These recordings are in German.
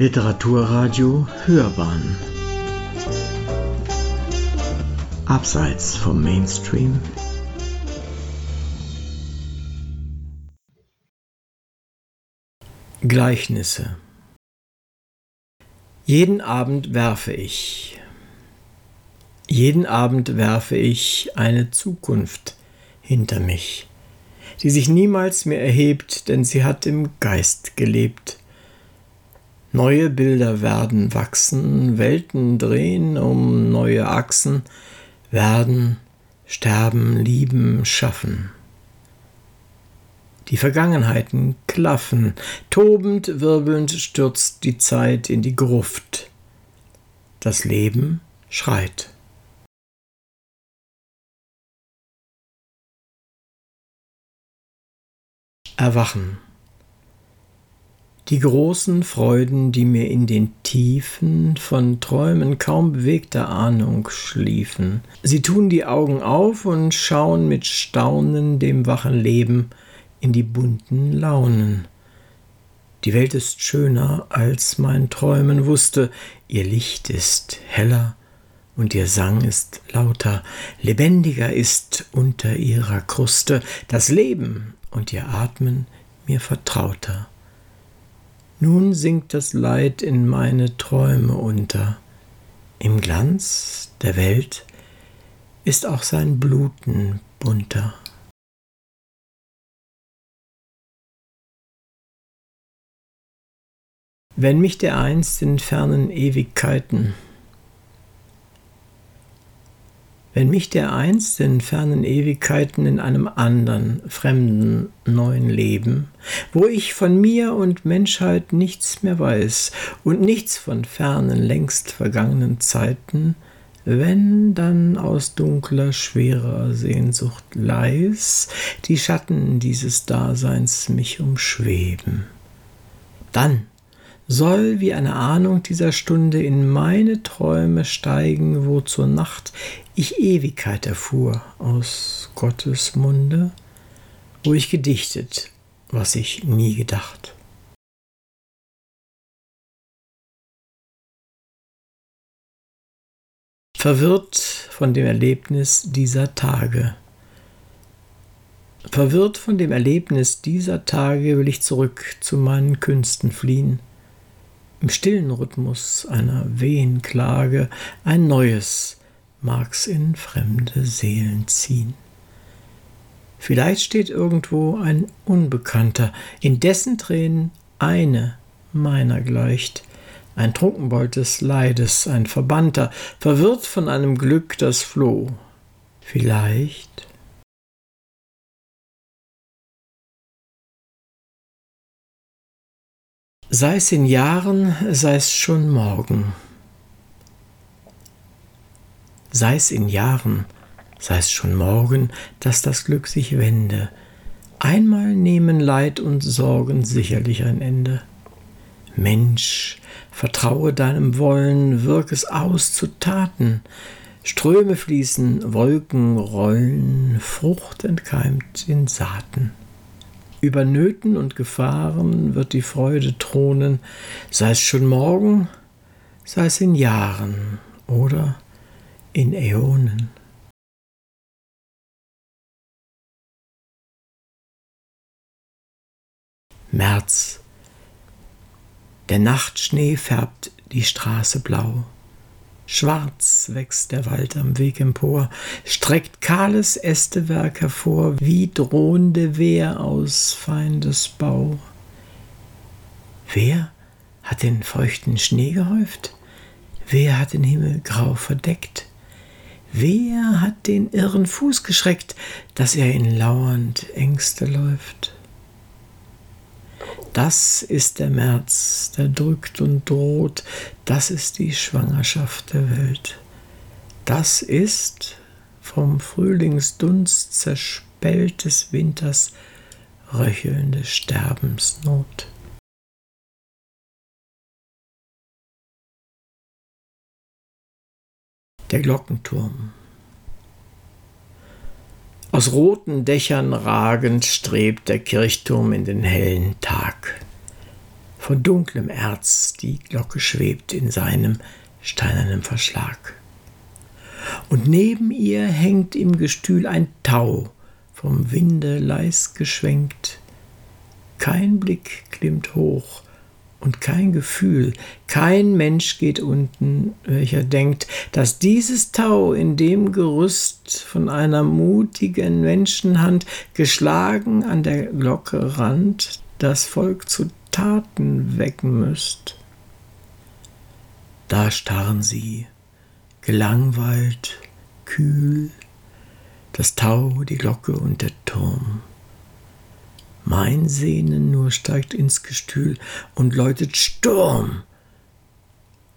Literaturradio Hörbahn. Abseits vom Mainstream. Gleichnisse. Jeden Abend werfe ich, jeden Abend werfe ich eine Zukunft hinter mich, die sich niemals mehr erhebt, denn sie hat im Geist gelebt Neue Bilder werden wachsen, Welten drehen um neue Achsen, werden, sterben, lieben, schaffen. Die Vergangenheiten klaffen, tobend, wirbelnd stürzt die Zeit in die Gruft. Das Leben schreit. Erwachen. Die großen Freuden, die mir in den Tiefen von Träumen kaum bewegter Ahnung schliefen. Sie tun die Augen auf und schauen mit Staunen dem wachen Leben in die bunten Launen. Die Welt ist schöner, als mein Träumen wusste, ihr Licht ist heller und ihr Sang ist lauter, lebendiger ist unter ihrer Kruste das Leben und ihr Atmen mir vertrauter. Nun sinkt das Leid in meine Träume unter. Im Glanz der Welt ist auch sein Bluten bunter. Wenn mich der einst in fernen Ewigkeiten wenn mich der einst in fernen Ewigkeiten in einem anderen, fremden, neuen Leben, wo ich von mir und Menschheit nichts mehr weiß und nichts von fernen, längst vergangenen Zeiten, wenn dann aus dunkler, schwerer Sehnsucht leis die Schatten dieses Daseins mich umschweben. Dann soll wie eine Ahnung dieser Stunde in meine Träume steigen, wo zur Nacht ich Ewigkeit erfuhr aus Gottes Munde, wo ich gedichtet, was ich nie gedacht. Verwirrt von dem Erlebnis dieser Tage, verwirrt von dem Erlebnis dieser Tage will ich zurück zu meinen Künsten fliehen, im stillen Rhythmus einer Wehenklage ein neues mag's in fremde Seelen ziehen. Vielleicht steht irgendwo ein Unbekannter, in dessen Tränen eine meiner gleicht, ein Trunkenbold des Leides, ein Verbannter, verwirrt von einem Glück, das floh. Vielleicht Sei es in Jahren, sei es schon morgen. Sei es in Jahren, sei es schon morgen, dass das Glück sich wende. Einmal nehmen Leid und Sorgen sicherlich ein Ende. Mensch, vertraue deinem Wollen, wirk es aus zu Taten. Ströme fließen, Wolken rollen, Frucht entkeimt in Saaten. Über Nöten und Gefahren wird die Freude thronen, sei es schon morgen, sei es in Jahren oder in Äonen. März. Der Nachtschnee färbt die Straße blau. Schwarz wächst der Wald am Weg empor, streckt kahles Ästewerk hervor, wie drohende Wehr aus Feindesbau. Wer hat den feuchten Schnee gehäuft? Wer hat den Himmel grau verdeckt? Wer hat den irren Fuß geschreckt, dass er in lauernd Ängste läuft? Das ist der März, der drückt und droht, das ist die Schwangerschaft der Welt. Das ist vom Frühlingsdunst zerspellt des Winters röchelnde Sterbensnot. Der Glockenturm aus roten Dächern ragend strebt der Kirchturm in den hellen Tag. von dunklem Erz die Glocke schwebt in seinem steinernen Verschlag. Und neben ihr hängt im Gestühl ein Tau, vom Winde leis geschwenkt. Kein Blick klimmt hoch und kein Gefühl, kein Mensch geht unten, welcher denkt, dass dieses Tau in dem Gerüst von einer mutigen Menschenhand geschlagen an der Glocke rand, das Volk zu Taten wecken müsst. Da starren sie, gelangweilt, kühl, das Tau, die Glocke und der Turm. Mein Sehnen nur steigt ins Gestühl und läutet Sturm.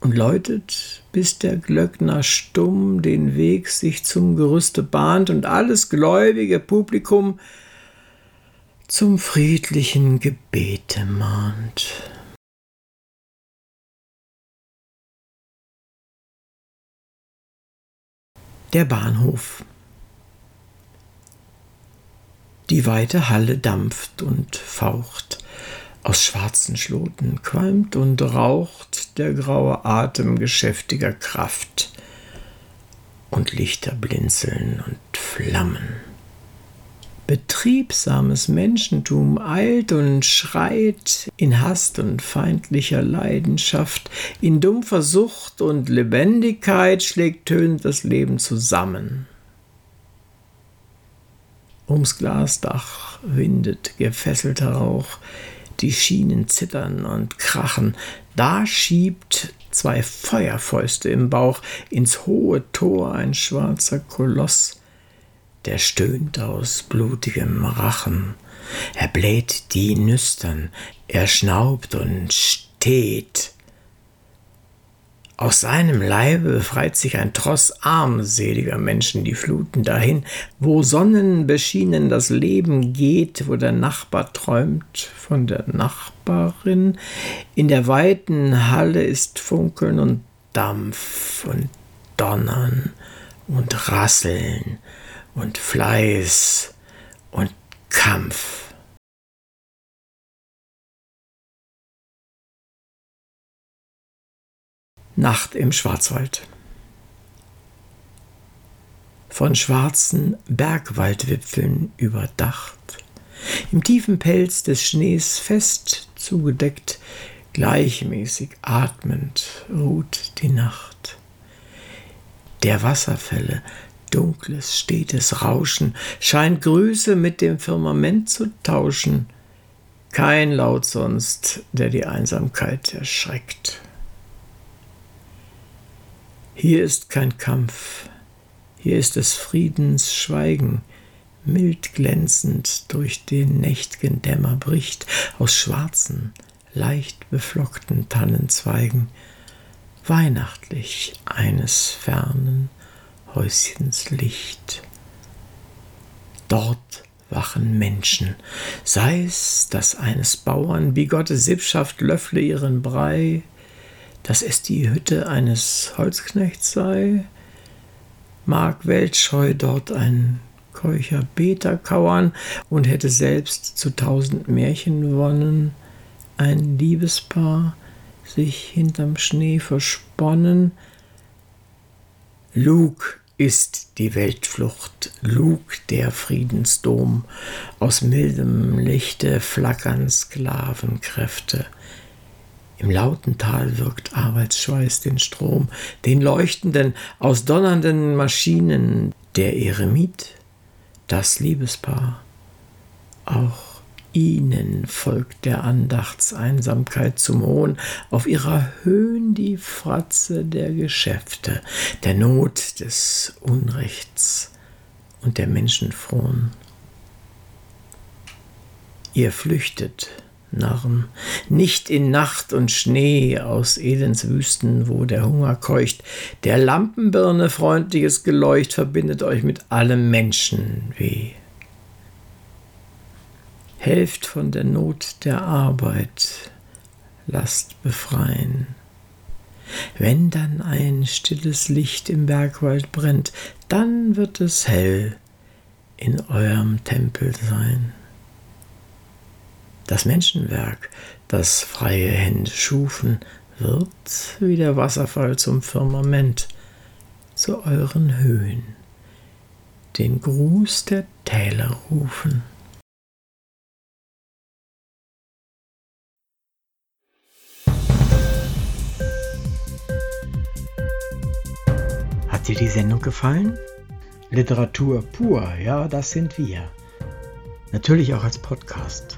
Und läutet, bis der Glöckner stumm den Weg sich zum Gerüste bahnt und alles gläubige Publikum zum friedlichen Gebete mahnt. Der Bahnhof. Die weite Halle dampft und faucht, aus schwarzen Schloten qualmt und raucht der graue Atem geschäftiger Kraft, und Lichter blinzeln und flammen. Betriebsames Menschentum eilt und schreit in Hast und feindlicher Leidenschaft, in dumpfer Sucht und Lebendigkeit schlägt tönend das Leben zusammen. Ums Glasdach windet gefesselter Rauch, die Schienen zittern und krachen, da schiebt zwei Feuerfäuste im Bauch ins hohe Tor ein schwarzer Koloss, der stöhnt aus blutigem Rachen. Er bläht die Nüstern, er schnaubt und steht. Aus seinem Leibe befreit sich ein Tross armseliger Menschen die Fluten dahin, wo sonnenbeschienen das Leben geht, wo der Nachbar träumt von der Nachbarin. In der weiten Halle ist Funkeln und Dampf und Donnern und Rasseln und Fleiß und Kampf. Nacht im Schwarzwald. Von schwarzen Bergwaldwipfeln überdacht, im tiefen Pelz des Schnees fest zugedeckt, gleichmäßig atmend ruht die Nacht. Der Wasserfälle dunkles, stetes Rauschen scheint Grüße mit dem Firmament zu tauschen. Kein Laut sonst, der die Einsamkeit erschreckt. Hier ist kein Kampf, hier ist des Friedens Schweigen, mild glänzend durch den nächt'gen Dämmer bricht, aus schwarzen, leicht beflockten Tannenzweigen, weihnachtlich eines fernen Häuschens Licht. Dort wachen Menschen, sei's, dass eines Bauern wie Gottes Sippschaft löffle ihren Brei, dass es die Hütte eines Holzknechts sei, mag weltscheu dort ein keucher Beter kauern und hätte selbst zu tausend Märchen wonnen, ein Liebespaar sich hinterm Schnee versponnen, Lug ist die Weltflucht, Lug der Friedensdom, aus mildem Lichte flackern Sklavenkräfte. Im lauten Tal wirkt Arbeitsschweiß den Strom, den leuchtenden, aus donnernden Maschinen, der Eremit, das Liebespaar, auch ihnen folgt der Andachtseinsamkeit zum Hohn, auf ihrer Höhen die Fratze der Geschäfte, der Not des Unrechts und der Menschenfrohen. Ihr flüchtet, Narren, nicht in Nacht und Schnee aus Elends Wüsten, wo der Hunger keucht, der Lampenbirne freundliches Geleucht verbindet euch mit allem Menschenweh helft von der Not der Arbeit, lasst befreien. Wenn dann ein stilles Licht im Bergwald brennt, dann wird es hell in eurem Tempel sein. Das Menschenwerk, das freie Hände schufen, wird wie der Wasserfall zum Firmament, zu euren Höhen, den Gruß der Täler rufen. Hat dir die Sendung gefallen? Literatur pur, ja, das sind wir. Natürlich auch als Podcast.